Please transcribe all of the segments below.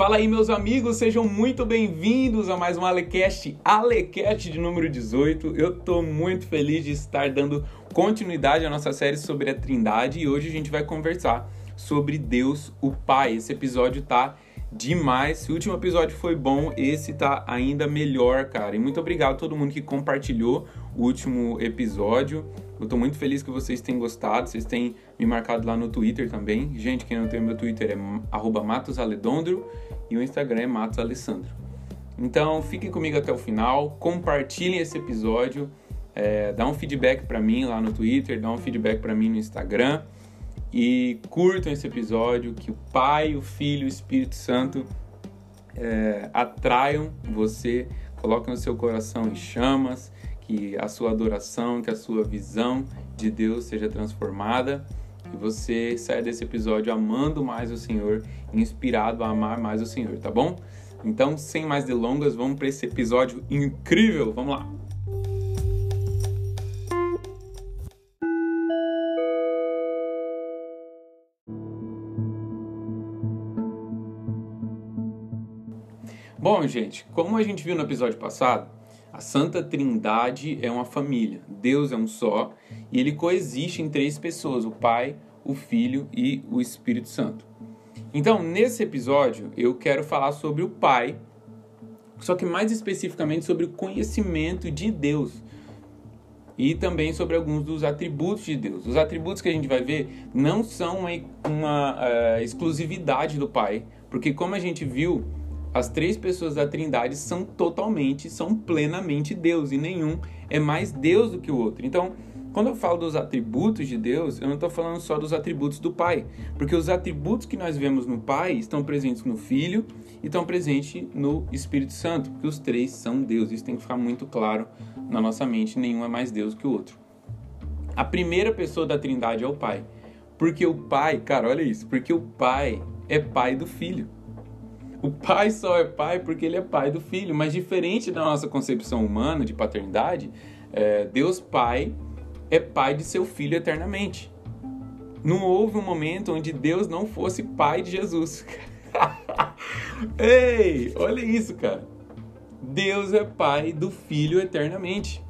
Fala aí, meus amigos, sejam muito bem-vindos a mais um Alecast, Alecast de número 18. Eu tô muito feliz de estar dando continuidade à nossa série sobre a Trindade e hoje a gente vai conversar sobre Deus, o Pai. Esse episódio tá demais. Se o último episódio foi bom, esse tá ainda melhor, cara. E muito obrigado a todo mundo que compartilhou o último episódio. Eu tô muito feliz que vocês tenham gostado, vocês têm me marcado lá no Twitter também. Gente, quem não tem meu Twitter é matosaledondro e o Instagram é matosalessandro. Então, fiquem comigo até o final, compartilhem esse episódio, é, dá um feedback para mim lá no Twitter, dá um feedback para mim no Instagram e curtam esse episódio, que o Pai, o Filho e o Espírito Santo é, atraiam você, coloquem o seu coração em chamas, que a sua adoração, que a sua visão de Deus seja transformada e você saia desse episódio amando mais o Senhor, inspirado a amar mais o Senhor, tá bom? Então, sem mais delongas, vamos para esse episódio incrível. Vamos lá. Bom, gente, como a gente viu no episódio passado, a Santa Trindade é uma família. Deus é um só e ele coexiste em três pessoas: o Pai, o Filho e o Espírito Santo. Então, nesse episódio, eu quero falar sobre o Pai, só que mais especificamente sobre o conhecimento de Deus e também sobre alguns dos atributos de Deus. Os atributos que a gente vai ver não são uma, uma uh, exclusividade do Pai, porque como a gente viu, as três pessoas da Trindade são totalmente, são plenamente Deus e nenhum é mais Deus do que o outro. Então, quando eu falo dos atributos de Deus, eu não estou falando só dos atributos do Pai, porque os atributos que nós vemos no Pai estão presentes no Filho e estão presentes no Espírito Santo, porque os três são Deus. Isso tem que ficar muito claro na nossa mente: nenhum é mais Deus que o outro. A primeira pessoa da Trindade é o Pai, porque o Pai, cara, olha isso, porque o Pai é Pai do Filho. O pai só é pai porque ele é pai do filho, mas diferente da nossa concepção humana de paternidade, é, Deus Pai é pai de seu filho eternamente. Não houve um momento onde Deus não fosse pai de Jesus. Ei, olha isso, cara. Deus é pai do filho eternamente.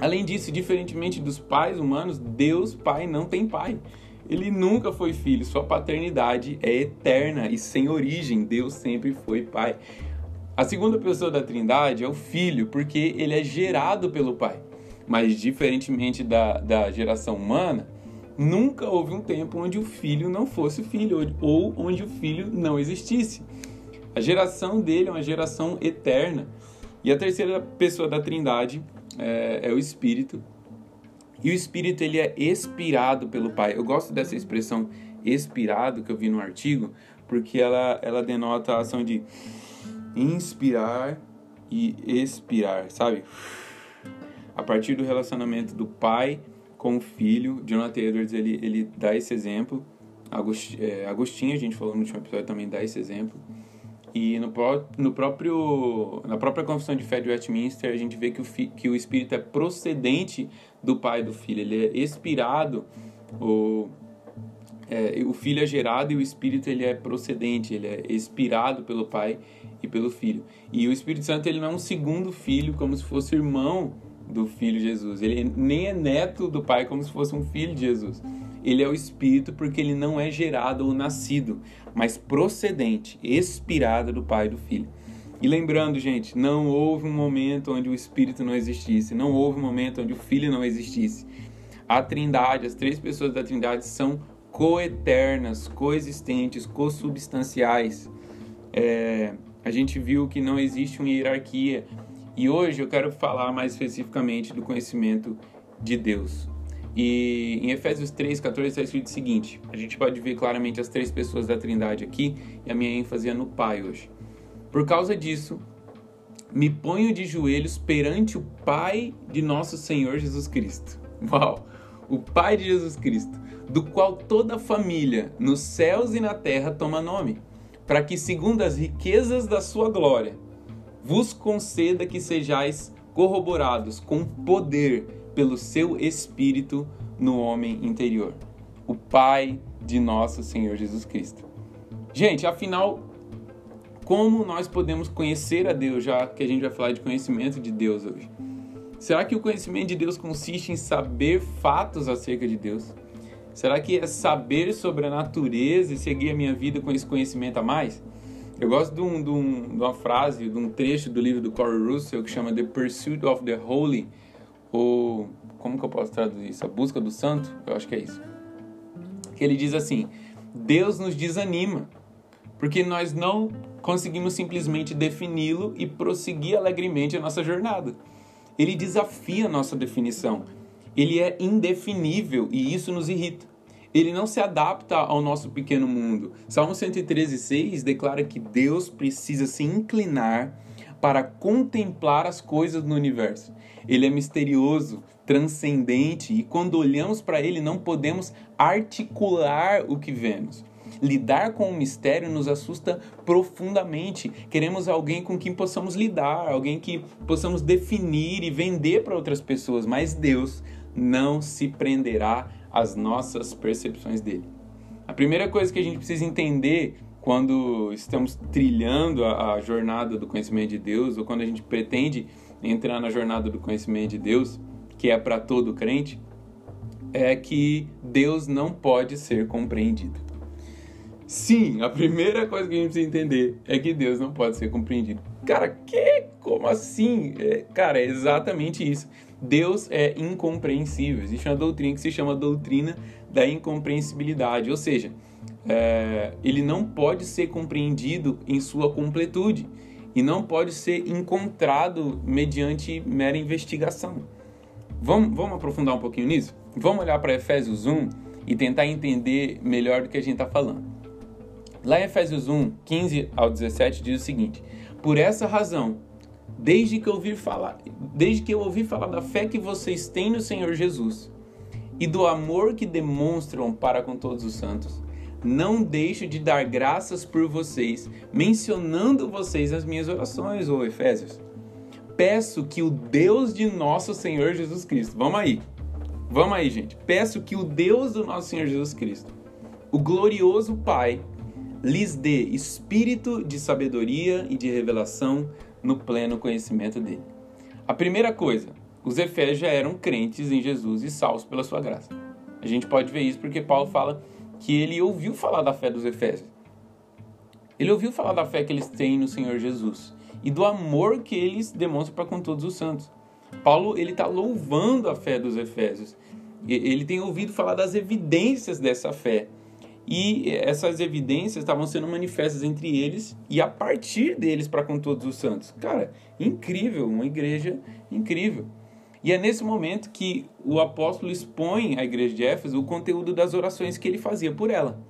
Além disso, diferentemente dos pais humanos, Deus Pai não tem pai. Ele nunca foi filho, sua paternidade é eterna e sem origem. Deus sempre foi pai. A segunda pessoa da Trindade é o filho, porque ele é gerado pelo pai. Mas, diferentemente da, da geração humana, nunca houve um tempo onde o filho não fosse filho ou onde o filho não existisse. A geração dele é uma geração eterna. E a terceira pessoa da Trindade é, é o Espírito, e o Espírito ele é expirado pelo Pai. Eu gosto dessa expressão expirado que eu vi no artigo, porque ela, ela denota a ação de inspirar e expirar, sabe? A partir do relacionamento do pai com o filho, Jonathan Edwards ele, ele dá esse exemplo. Agostinho, é, Agostinho, a gente falou no último episódio, também dá esse exemplo. E no, no próprio, na própria Confissão de Fé de Westminster, a gente vê que o, que o Espírito é procedente do Pai e do Filho. Ele é expirado, o, é, o Filho é gerado e o Espírito ele é procedente, ele é expirado pelo Pai e pelo Filho. E o Espírito Santo ele não é um segundo filho, como se fosse irmão do Filho Jesus. Ele nem é neto do Pai, como se fosse um filho de Jesus. Ele é o Espírito porque ele não é gerado ou nascido, mas procedente, expirado do Pai e do Filho. E lembrando, gente, não houve um momento onde o Espírito não existisse, não houve um momento onde o Filho não existisse. A Trindade, as três pessoas da Trindade são coeternas, coexistentes, consubstanciais. É, a gente viu que não existe uma hierarquia. E hoje eu quero falar mais especificamente do conhecimento de Deus. E em Efésios 3, 14 está escrito o seguinte: a gente pode ver claramente as três pessoas da Trindade aqui, e a minha ênfase é no Pai hoje. Por causa disso, me ponho de joelhos perante o Pai de nosso Senhor Jesus Cristo. Uau! O Pai de Jesus Cristo, do qual toda família, nos céus e na terra, toma nome, para que, segundo as riquezas da sua glória, vos conceda que sejais corroborados com poder pelo seu Espírito no homem interior. O Pai de nosso Senhor Jesus Cristo. Gente, afinal, como nós podemos conhecer a Deus, já que a gente vai falar de conhecimento de Deus hoje? Será que o conhecimento de Deus consiste em saber fatos acerca de Deus? Será que é saber sobre a natureza e seguir a minha vida com esse conhecimento a mais? Eu gosto de, um, de, um, de uma frase, de um trecho do livro do Corey Russell que chama The Pursuit of the Holy, ou como que eu posso traduzir isso? A busca do santo? Eu acho que é isso. Que ele diz assim: Deus nos desanima porque nós não conseguimos simplesmente defini-lo e prosseguir alegremente a nossa jornada. Ele desafia a nossa definição. Ele é indefinível e isso nos irrita. Ele não se adapta ao nosso pequeno mundo. Salmo 113,6 declara que Deus precisa se inclinar para contemplar as coisas no universo. Ele é misterioso, transcendente e quando olhamos para ele não podemos articular o que vemos. Lidar com o mistério nos assusta profundamente. Queremos alguém com quem possamos lidar, alguém que possamos definir e vender para outras pessoas, mas Deus não se prenderá às nossas percepções dele. A primeira coisa que a gente precisa entender quando estamos trilhando a, a jornada do conhecimento de Deus ou quando a gente pretende entrar na jornada do conhecimento de Deus, que é para todo crente, é que Deus não pode ser compreendido. Sim, a primeira coisa que a gente precisa entender é que Deus não pode ser compreendido. Cara, que? Como assim? É, cara, é exatamente isso. Deus é incompreensível. Existe uma doutrina que se chama doutrina da incompreensibilidade, ou seja, é, ele não pode ser compreendido em sua completude e não pode ser encontrado mediante mera investigação. Vamos, vamos aprofundar um pouquinho nisso? Vamos olhar para Efésios 1 e tentar entender melhor do que a gente está falando. Lá em Efésios 1, 15 ao 17 diz o seguinte: Por essa razão, desde que eu ouvi falar, desde que eu ouvi falar da fé que vocês têm no Senhor Jesus e do amor que demonstram para com todos os santos, não deixo de dar graças por vocês, mencionando vocês nas minhas orações, ô Efésios. Peço que o Deus de nosso Senhor Jesus Cristo, vamos aí, vamos aí, gente. Peço que o Deus do nosso Senhor Jesus Cristo, o glorioso Pai, lhes dê espírito de sabedoria e de revelação no pleno conhecimento dele. A primeira coisa, os efésios já eram crentes em Jesus e salvos pela sua graça. A gente pode ver isso porque Paulo fala que ele ouviu falar da fé dos efésios. Ele ouviu falar da fé que eles têm no Senhor Jesus e do amor que eles demonstram para com todos os santos. Paulo ele está louvando a fé dos efésios. Ele tem ouvido falar das evidências dessa fé e essas evidências estavam sendo manifestas entre eles e a partir deles para com todos os santos. Cara, incrível, uma igreja incrível. E é nesse momento que o apóstolo expõe à igreja de Éfeso o conteúdo das orações que ele fazia por ela.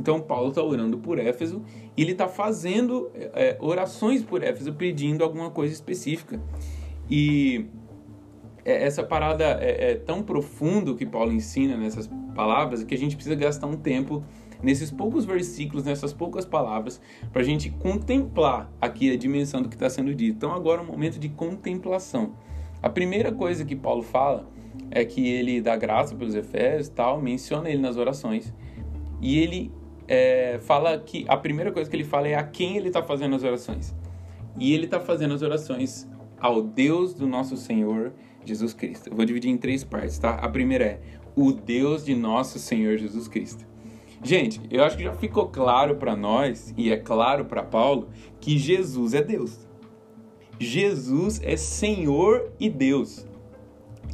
Então, Paulo está orando por Éfeso e ele está fazendo é, orações por Éfeso, pedindo alguma coisa específica. E é, essa parada é, é tão profundo que Paulo ensina nessas palavras que a gente precisa gastar um tempo nesses poucos versículos, nessas poucas palavras, para a gente contemplar aqui a dimensão do que está sendo dito. Então, agora é um momento de contemplação. A primeira coisa que Paulo fala é que ele dá graça pelos Efésios, tal, menciona ele nas orações, e ele é, fala que a primeira coisa que ele fala é a quem ele está fazendo as orações. E ele está fazendo as orações ao Deus do nosso Senhor Jesus Cristo. Eu vou dividir em três partes, tá? A primeira é o Deus de nosso Senhor Jesus Cristo. Gente, eu acho que já ficou claro para nós e é claro para Paulo que Jesus é Deus. Jesus é Senhor e Deus.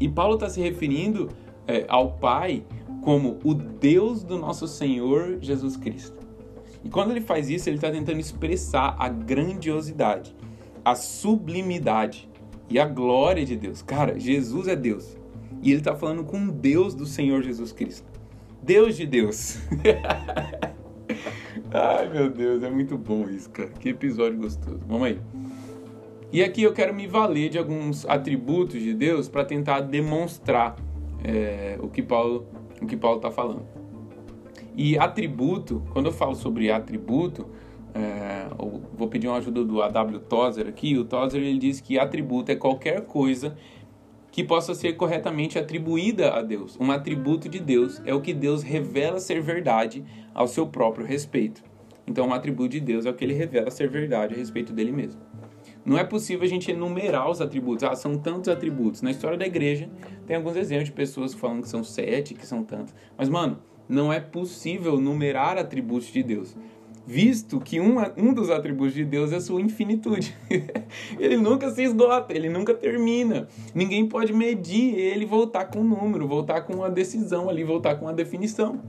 E Paulo está se referindo é, ao Pai como o Deus do nosso Senhor Jesus Cristo. E quando ele faz isso, ele está tentando expressar a grandiosidade, a sublimidade e a glória de Deus. Cara, Jesus é Deus. E ele está falando com Deus do Senhor Jesus Cristo. Deus de Deus. Ai, meu Deus, é muito bom isso, cara. Que episódio gostoso. Vamos aí. E aqui eu quero me valer de alguns atributos de Deus para tentar demonstrar é, o que Paulo o que Paulo está falando. E atributo, quando eu falo sobre atributo, é, vou pedir uma ajuda do A.W. Tozer aqui. O Tozer ele diz que atributo é qualquer coisa que possa ser corretamente atribuída a Deus. Um atributo de Deus é o que Deus revela ser verdade ao seu próprio respeito. Então, um atributo de Deus é o que ele revela ser verdade a respeito dele mesmo. Não é possível a gente enumerar os atributos. Ah, são tantos atributos. Na história da igreja, tem alguns exemplos de pessoas falando que são sete, que são tantos. Mas, mano, não é possível numerar atributos de Deus. Visto que um, um dos atributos de Deus é sua infinitude. ele nunca se esgota, ele nunca termina. Ninguém pode medir ele voltar com um número, voltar com uma decisão ali, voltar com uma definição.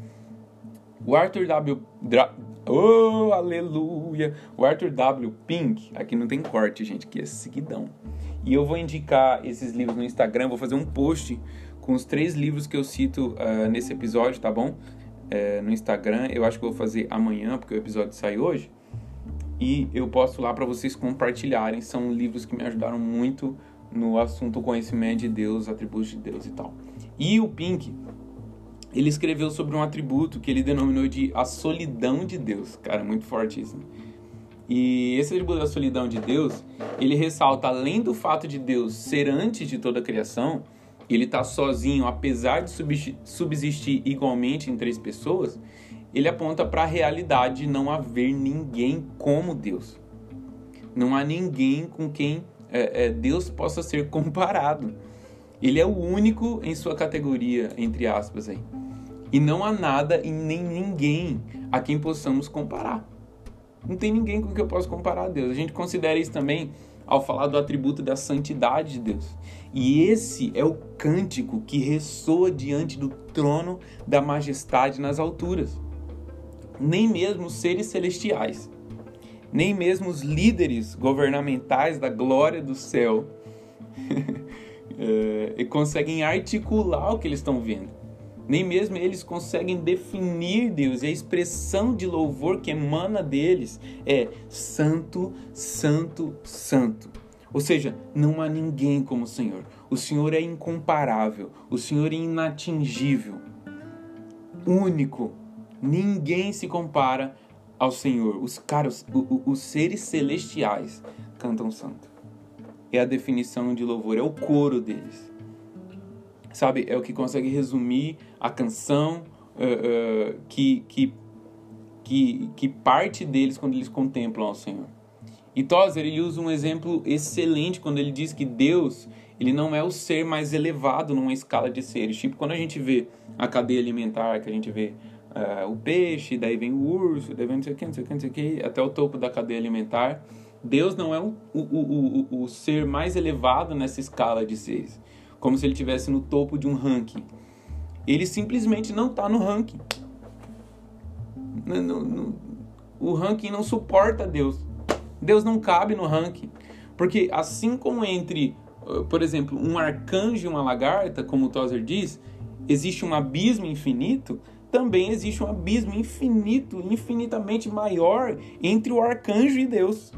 O Arthur W. Dra Oh, aleluia! O Arthur W. Pink, aqui não tem corte, gente, que é seguidão. E eu vou indicar esses livros no Instagram, vou fazer um post com os três livros que eu cito uh, nesse episódio, tá bom? Uh, no Instagram, eu acho que vou fazer amanhã, porque o episódio sai hoje. E eu posto lá para vocês compartilharem. São livros que me ajudaram muito no assunto conhecimento de Deus, atributos de Deus e tal. E o Pink, ele escreveu sobre um atributo que ele denominou de a solidão de Deus. Cara, muito forte isso. Né? E esse atributo da solidão de Deus, ele ressalta, além do fato de Deus ser antes de toda a criação, ele está sozinho, apesar de subsistir igualmente em três pessoas, ele aponta para a realidade de não haver ninguém como Deus. Não há ninguém com quem é, é, Deus possa ser comparado. Ele é o único em sua categoria, entre aspas aí. E não há nada e nem ninguém a quem possamos comparar. Não tem ninguém com que eu possa comparar a Deus. A gente considera isso também ao falar do atributo da santidade de Deus. E esse é o cântico que ressoa diante do trono da majestade nas alturas. Nem mesmo os seres celestiais, nem mesmo os líderes governamentais da glória do céu é, conseguem articular o que eles estão vendo. Nem mesmo eles conseguem definir Deus. E a expressão de louvor que emana deles é santo, santo, santo. Ou seja, não há ninguém como o Senhor. O Senhor é incomparável. O Senhor é inatingível. Único. Ninguém se compara ao Senhor. Os caras, os, os seres celestiais cantam santo. É a definição de louvor, é o coro deles sabe? É o que consegue resumir a canção uh, uh, que, que, que, que parte deles quando eles contemplam ao Senhor. E Tozer ele usa um exemplo excelente quando ele diz que Deus ele não é o ser mais elevado numa escala de seres. Tipo, quando a gente vê a cadeia alimentar, que a gente vê uh, o peixe, daí vem o urso, daí vem não sei o que, não sei o que, não sei o que, até o topo da cadeia alimentar. Deus não é o, o, o, o, o ser mais elevado nessa escala de seres como se ele estivesse no topo de um ranking. Ele simplesmente não está no ranking. O ranking não suporta Deus. Deus não cabe no ranking. Porque assim como entre, uh, por exemplo, um arcanjo e uma lagarta, como o Tozer diz, existe um abismo infinito, também existe um abismo infinito, infinitamente maior entre o arcanjo e Deus.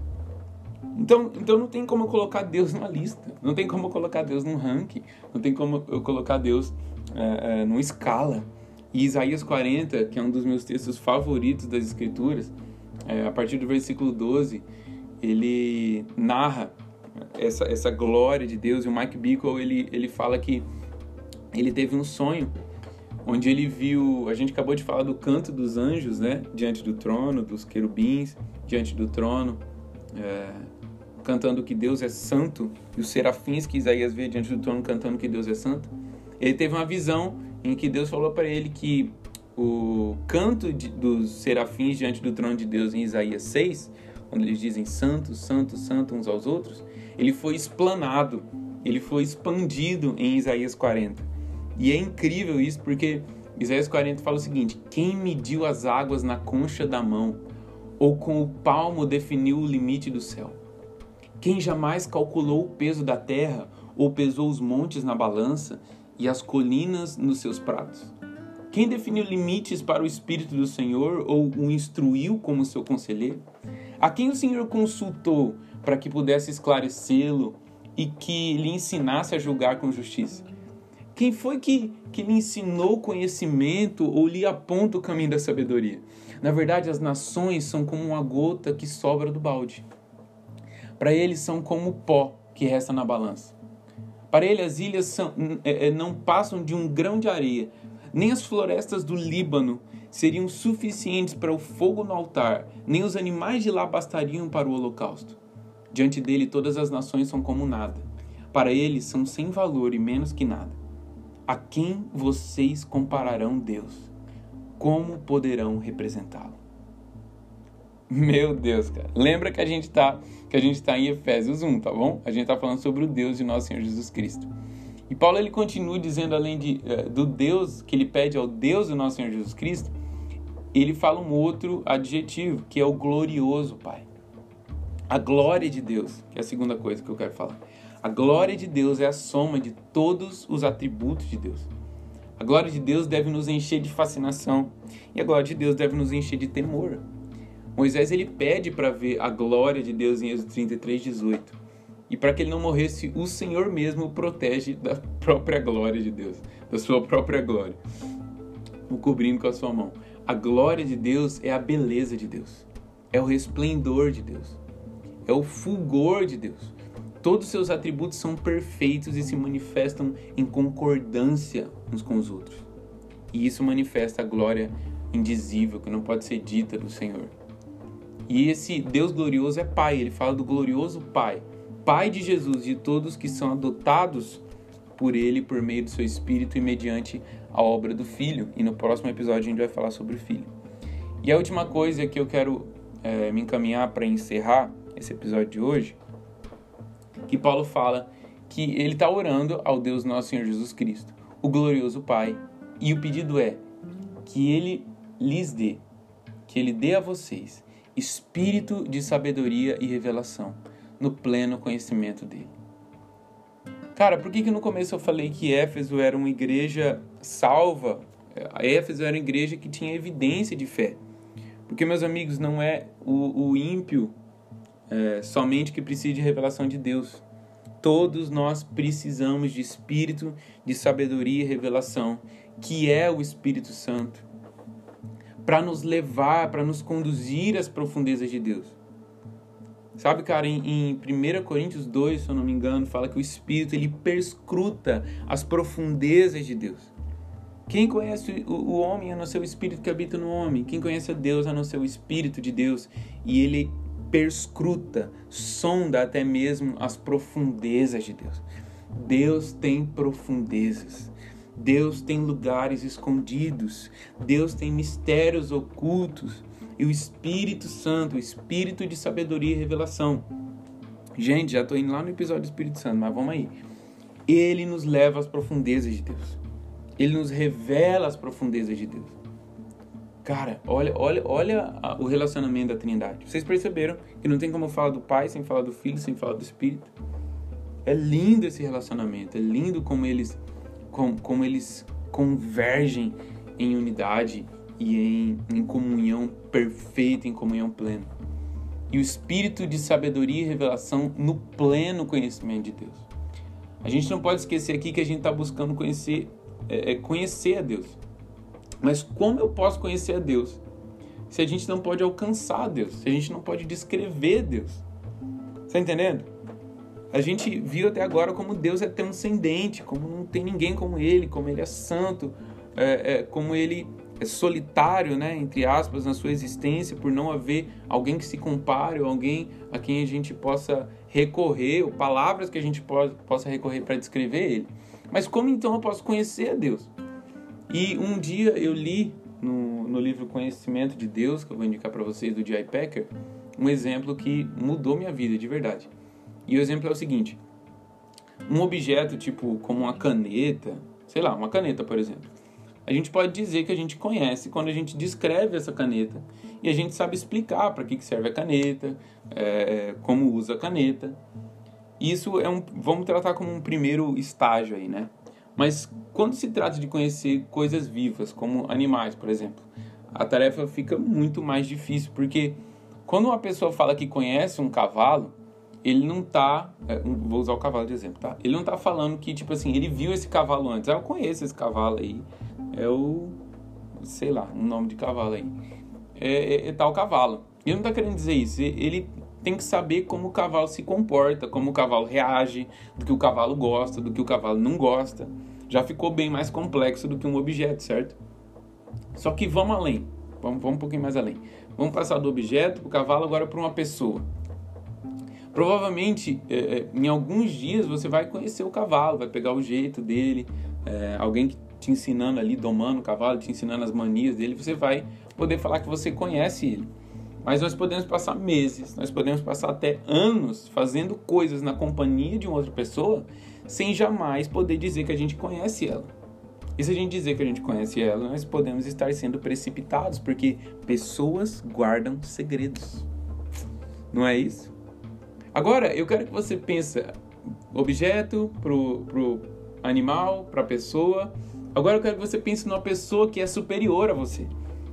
Então, então não tem como eu colocar Deus numa lista, não tem como eu colocar Deus num ranking, não tem como eu colocar Deus é, é, numa escala. E Isaías 40, que é um dos meus textos favoritos das Escrituras, é, a partir do versículo 12, ele narra essa, essa glória de Deus. E o Mike Bickle, ele, ele fala que ele teve um sonho onde ele viu, a gente acabou de falar do canto dos anjos, né, diante do trono, dos querubins, diante do trono, é, cantando que Deus é santo, e os serafins que Isaías vê diante do trono cantando que Deus é santo, ele teve uma visão em que Deus falou para ele que o canto de, dos serafins diante do trono de Deus em Isaías 6, quando eles dizem santo, santo, santo uns aos outros, ele foi explanado, ele foi expandido em Isaías 40. E é incrível isso porque Isaías 40 fala o seguinte: Quem mediu as águas na concha da mão, ou com o palmo definiu o limite do céu? Quem jamais calculou o peso da terra ou pesou os montes na balança e as colinas nos seus pratos? Quem definiu limites para o Espírito do Senhor ou o instruiu como seu conselheiro? A quem o Senhor consultou para que pudesse esclarecê-lo e que lhe ensinasse a julgar com justiça? Quem foi que, que lhe ensinou conhecimento ou lhe aponta o caminho da sabedoria? Na verdade, as nações são como uma gota que sobra do balde para eles são como pó que resta na balança. Para ele, as ilhas são, é, é, não passam de um grão de areia. Nem as florestas do Líbano seriam suficientes para o fogo no altar, nem os animais de lá bastariam para o holocausto. Diante dele, todas as nações são como nada. Para ele, são sem valor e menos que nada. A quem vocês compararão Deus? Como poderão representá-lo? Meu Deus, cara. Lembra que a gente tá, que a gente tá em Efésios 1, tá bom? A gente tá falando sobre o Deus de nosso Senhor Jesus Cristo. E Paulo ele continua dizendo além de, uh, do Deus que ele pede ao Deus do nosso Senhor Jesus Cristo, ele fala um outro adjetivo, que é o glorioso Pai. A glória de Deus, que é a segunda coisa que eu quero falar. A glória de Deus é a soma de todos os atributos de Deus. A glória de Deus deve nos encher de fascinação e a glória de Deus deve nos encher de temor. Moisés ele pede para ver a glória de Deus em Êxodo 33, 18. E para que ele não morresse, o Senhor mesmo o protege da própria glória de Deus, da sua própria glória, o cobrindo com a sua mão. A glória de Deus é a beleza de Deus, é o resplendor de Deus, é o fulgor de Deus. Todos os seus atributos são perfeitos e se manifestam em concordância uns com os outros. E isso manifesta a glória indizível que não pode ser dita do Senhor. E esse Deus glorioso é Pai, ele fala do glorioso Pai, Pai de Jesus, de todos que são adotados por ele por meio do seu Espírito e mediante a obra do Filho. E no próximo episódio a gente vai falar sobre o Filho. E a última coisa que eu quero é, me encaminhar para encerrar esse episódio de hoje, que Paulo fala que ele está orando ao Deus nosso Senhor Jesus Cristo, o glorioso Pai, e o pedido é que ele lhes dê, que ele dê a vocês espírito de sabedoria e revelação, no pleno conhecimento dele. Cara, por que, que no começo eu falei que Éfeso era uma igreja salva? A Éfeso era uma igreja que tinha evidência de fé. Porque, meus amigos, não é o, o ímpio é, somente que precisa de revelação de Deus. Todos nós precisamos de espírito de sabedoria e revelação, que é o Espírito Santo para nos levar, para nos conduzir às profundezas de Deus. Sabe, cara, em, em 1 Coríntios 2, se eu não me engano, fala que o Espírito ele perscruta as profundezas de Deus. Quem conhece o, o homem a não ser o Espírito que habita no homem. Quem conhece a Deus a não ser o Espírito de Deus. E ele perscruta, sonda até mesmo as profundezas de Deus. Deus tem profundezas. Deus tem lugares escondidos, Deus tem mistérios ocultos e o Espírito Santo, o Espírito de sabedoria e revelação. Gente, já estou indo lá no episódio do Espírito Santo, mas vamos aí. Ele nos leva às profundezas de Deus. Ele nos revela as profundezas de Deus. Cara, olha, olha, olha o relacionamento da Trindade. Vocês perceberam que não tem como falar do Pai sem falar do Filho, sem falar do Espírito? É lindo esse relacionamento, é lindo como eles como, como eles convergem em unidade e em, em comunhão perfeita, em comunhão plena. E o espírito de sabedoria e revelação no pleno conhecimento de Deus. A gente não pode esquecer aqui que a gente está buscando conhecer, é, é, conhecer a Deus. Mas como eu posso conhecer a Deus se a gente não pode alcançar Deus, se a gente não pode descrever Deus? Está entendendo? A gente viu até agora como Deus é transcendente, como não tem ninguém como Ele, como Ele é santo, é, é, como Ele é solitário, né, entre aspas, na sua existência, por não haver alguém que se compare, ou alguém a quem a gente possa recorrer, ou palavras que a gente possa recorrer para descrever Ele. Mas como então eu posso conhecer a Deus? E um dia eu li no, no livro Conhecimento de Deus, que eu vou indicar para vocês, do J.I. Packer, um exemplo que mudou minha vida de verdade. E o exemplo é o seguinte: um objeto tipo como uma caneta, sei lá, uma caneta, por exemplo. A gente pode dizer que a gente conhece quando a gente descreve essa caneta e a gente sabe explicar para que serve a caneta, é, como usa a caneta. Isso é um, vamos tratar como um primeiro estágio aí, né? Mas quando se trata de conhecer coisas vivas, como animais, por exemplo, a tarefa fica muito mais difícil, porque quando uma pessoa fala que conhece um cavalo, ele não tá. É, vou usar o cavalo de exemplo, tá? Ele não tá falando que, tipo assim, ele viu esse cavalo antes. Ah, eu conheço esse cavalo aí. É o. Sei lá, o nome de cavalo aí. É, é, é tal cavalo. Ele não tá querendo dizer isso. Ele tem que saber como o cavalo se comporta, como o cavalo reage, do que o cavalo gosta, do que o cavalo não gosta. já ficou bem mais complexo do que um objeto, certo? Só que vamos além, vamos, vamos um pouquinho mais além. Vamos passar do objeto para o cavalo agora para uma pessoa. Provavelmente, é, é, em alguns dias você vai conhecer o cavalo, vai pegar o jeito dele, é, alguém que te ensinando ali, domando o cavalo, te ensinando as manias dele, você vai poder falar que você conhece ele. Mas nós podemos passar meses, nós podemos passar até anos fazendo coisas na companhia de uma outra pessoa sem jamais poder dizer que a gente conhece ela. E se a gente dizer que a gente conhece ela, nós podemos estar sendo precipitados, porque pessoas guardam segredos. Não é isso? Agora, eu quero que você pense objeto pro, pro animal, para a pessoa. Agora eu quero que você pense numa pessoa que é superior a você.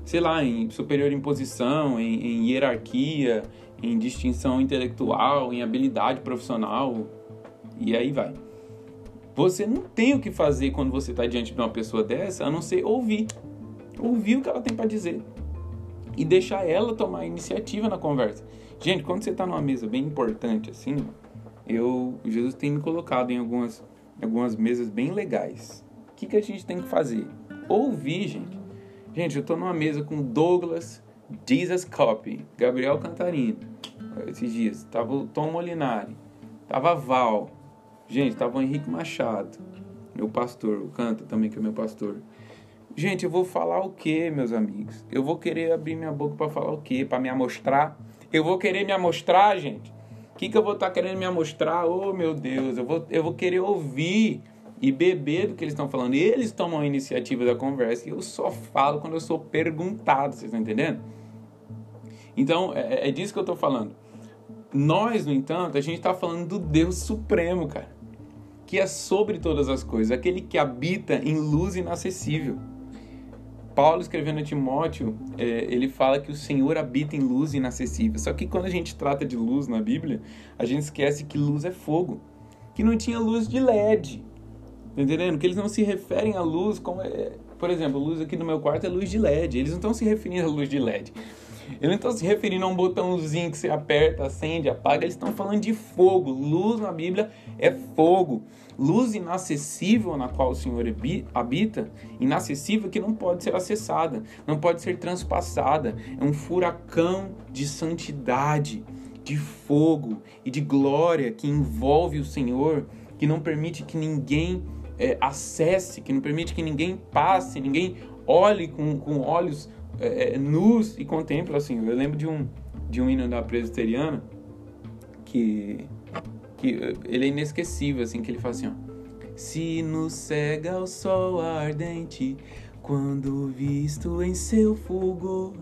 Sei lá, em superior em posição, em, em hierarquia, em distinção intelectual, em habilidade profissional. E aí vai. Você não tem o que fazer quando você está diante de uma pessoa dessa, a não ser ouvir. Ouvir o que ela tem para dizer. E deixar ela tomar iniciativa na conversa. Gente, quando você está numa mesa bem importante assim, eu Jesus tem me colocado em algumas, algumas mesas bem legais. O que, que a gente tem que fazer? Ouvir, gente. Gente, eu estou numa mesa com Douglas, Jesus Copy, Gabriel Cantarino. Esses dias. Tava o Tom Molinari. Tava Val. Gente, tava o Henrique Machado, meu pastor, o Canta também, que é meu pastor. Gente, eu vou falar o que, meus amigos? Eu vou querer abrir minha boca para falar o quê? Para me amostrar? Eu vou querer me amostrar, gente? O que, que eu vou estar tá querendo me amostrar? Oh, meu Deus, eu vou, eu vou querer ouvir e beber do que eles estão falando. Eles tomam a iniciativa da conversa e eu só falo quando eu sou perguntado, vocês estão entendendo? Então, é, é disso que eu estou falando. Nós, no entanto, a gente está falando do Deus Supremo, cara que é sobre todas as coisas, aquele que habita em luz inacessível. Paulo escrevendo a Timóteo, é, ele fala que o Senhor habita em luz inacessível. Só que quando a gente trata de luz na Bíblia, a gente esquece que luz é fogo, que não tinha luz de LED. Tá entendendo? Que eles não se referem à luz como. É, por exemplo, a luz aqui no meu quarto é luz de LED. Eles não estão se referindo à luz de LED. Eles não estão se referindo a um botãozinho que você aperta, acende, apaga. Eles estão falando de fogo. Luz na Bíblia é fogo. Luz inacessível na qual o Senhor habita, inacessível que não pode ser acessada, não pode ser transpassada. É um furacão de santidade, de fogo e de glória que envolve o Senhor, que não permite que ninguém é, acesse, que não permite que ninguém passe, ninguém olhe com, com olhos é, é, nus e contempla assim. Eu lembro de um de um hino da presbiteriana que que ele é inesquecível assim, que ele fala assim, ó: Se nos cega o sol ardente, quando visto em seu fulgor,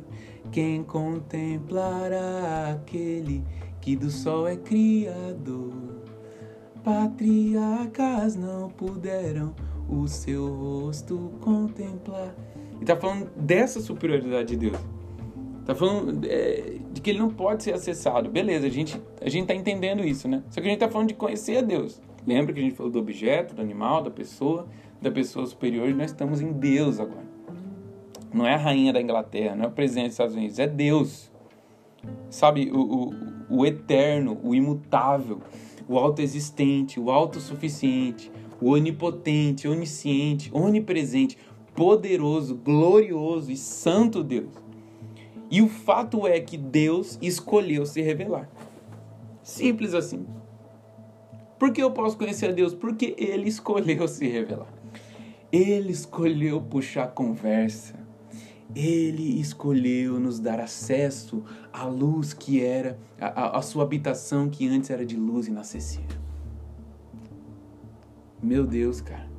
quem contemplará aquele que do sol é criador? Patriarcas não puderam o seu rosto contemplar e tá falando dessa superioridade de Deus. Tá falando é, de que ele não pode ser acessado. Beleza, a gente, a gente tá entendendo isso, né? Só que a gente tá falando de conhecer a Deus. Lembra que a gente falou do objeto, do animal, da pessoa, da pessoa superior, e nós estamos em Deus agora. Não é a rainha da Inglaterra, não é o presidente dos Estados Unidos, é Deus. Sabe, o, o, o eterno, o imutável, o autoexistente, o autossuficiente, o onipotente, onisciente, onipresente, poderoso, glorioso e santo Deus. E o fato é que Deus escolheu se revelar. Simples assim. Por que eu posso conhecer a Deus? Porque Ele escolheu se revelar. Ele escolheu puxar conversa. Ele escolheu nos dar acesso à luz que era, à, à sua habitação que antes era de luz inacessível. Meu Deus, cara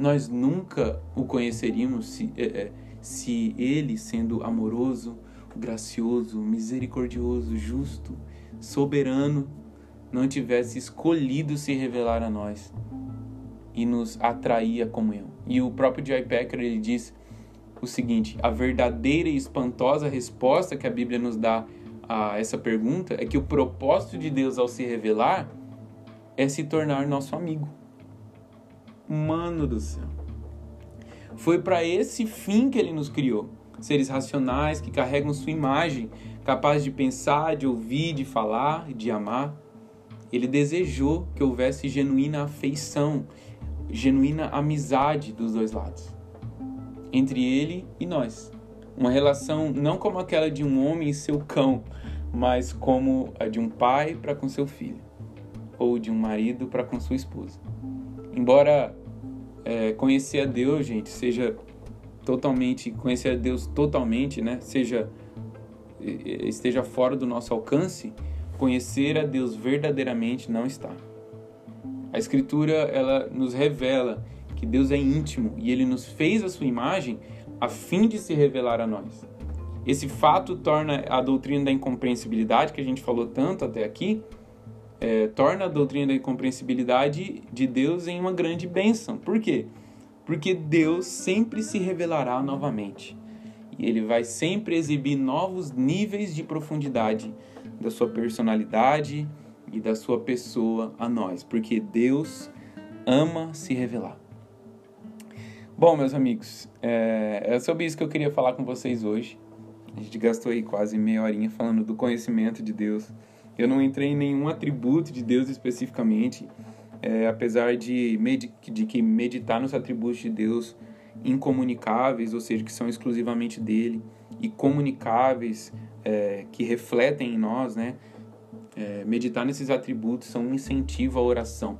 nós nunca o conheceríamos se, é, é, se ele, sendo amoroso, gracioso, misericordioso, justo, soberano, não tivesse escolhido se revelar a nós e nos atrair à comunhão. E o próprio J. Packer ele diz o seguinte: a verdadeira e espantosa resposta que a Bíblia nos dá a essa pergunta é que o propósito de Deus ao se revelar é se tornar nosso amigo. Mano do céu. Foi para esse fim que ele nos criou. Seres racionais que carregam sua imagem, capazes de pensar, de ouvir, de falar, de amar. Ele desejou que houvesse genuína afeição genuína amizade dos dois lados, entre ele e nós. Uma relação não como aquela de um homem e seu cão, mas como a de um pai para com seu filho, ou de um marido para com sua esposa. Embora é, conhecer a Deus, gente, seja totalmente conhecer a Deus totalmente, né, seja esteja fora do nosso alcance, conhecer a Deus verdadeiramente não está. A Escritura ela nos revela que Deus é íntimo e Ele nos fez a sua imagem a fim de se revelar a nós. Esse fato torna a doutrina da incompreensibilidade, que a gente falou tanto até aqui, é, torna a doutrina da incompreensibilidade de Deus em uma grande bênção. Por quê? Porque Deus sempre se revelará novamente. E Ele vai sempre exibir novos níveis de profundidade da sua personalidade e da sua pessoa a nós. Porque Deus ama se revelar. Bom, meus amigos, é, é sobre isso que eu queria falar com vocês hoje. A gente gastou aí quase meia horinha falando do conhecimento de Deus. Eu não entrei em nenhum atributo de Deus especificamente, é, apesar de, de que meditar nos atributos de Deus incomunicáveis, ou seja, que são exclusivamente dele, e comunicáveis, é, que refletem em nós, né? É, meditar nesses atributos são um incentivo à oração,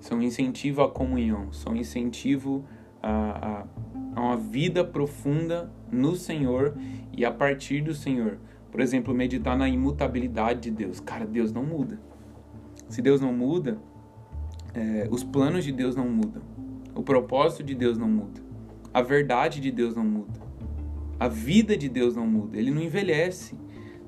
são um incentivo à comunhão, são um incentivo a, a, uma vida profunda no Senhor e a partir do Senhor. Por exemplo, meditar na imutabilidade de Deus. Cara, Deus não muda. Se Deus não muda, é, os planos de Deus não mudam. O propósito de Deus não muda. A verdade de Deus não muda. A vida de Deus não muda. Ele não envelhece.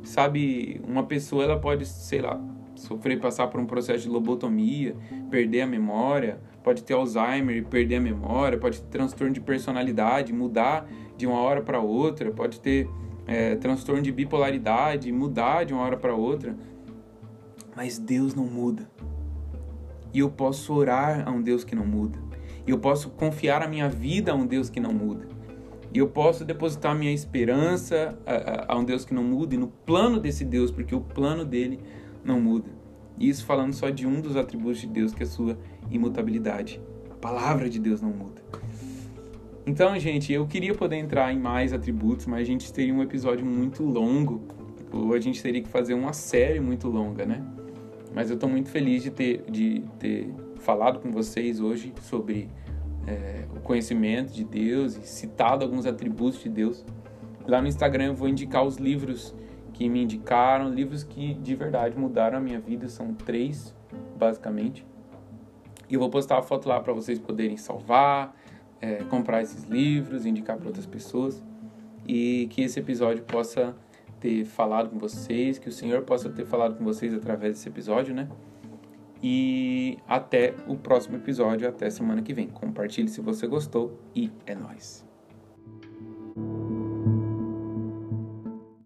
Sabe, uma pessoa ela pode, sei lá, sofrer, passar por um processo de lobotomia, perder a memória, pode ter Alzheimer e perder a memória, pode ter transtorno de personalidade, mudar de uma hora para outra, pode ter é, transtorno de bipolaridade, mudar de uma hora para outra. Mas Deus não muda. E eu posso orar a um Deus que não muda. E eu posso confiar a minha vida a um Deus que não muda. E eu posso depositar minha esperança a, a, a um Deus que não muda e no plano desse Deus, porque o plano dele não muda. Isso falando só de um dos atributos de Deus, que é a sua imutabilidade. A palavra de Deus não muda. Então, gente, eu queria poder entrar em mais atributos, mas a gente teria um episódio muito longo, ou a gente teria que fazer uma série muito longa, né? Mas eu estou muito feliz de ter, de ter falado com vocês hoje sobre é, o conhecimento de Deus e citado alguns atributos de Deus. Lá no Instagram eu vou indicar os livros que me indicaram, livros que de verdade mudaram a minha vida, são três, basicamente. E eu vou postar a foto lá para vocês poderem salvar, é, comprar esses livros, indicar para outras pessoas e que esse episódio possa ter falado com vocês, que o Senhor possa ter falado com vocês através desse episódio, né? E até o próximo episódio, até semana que vem. Compartilhe se você gostou e é nóis.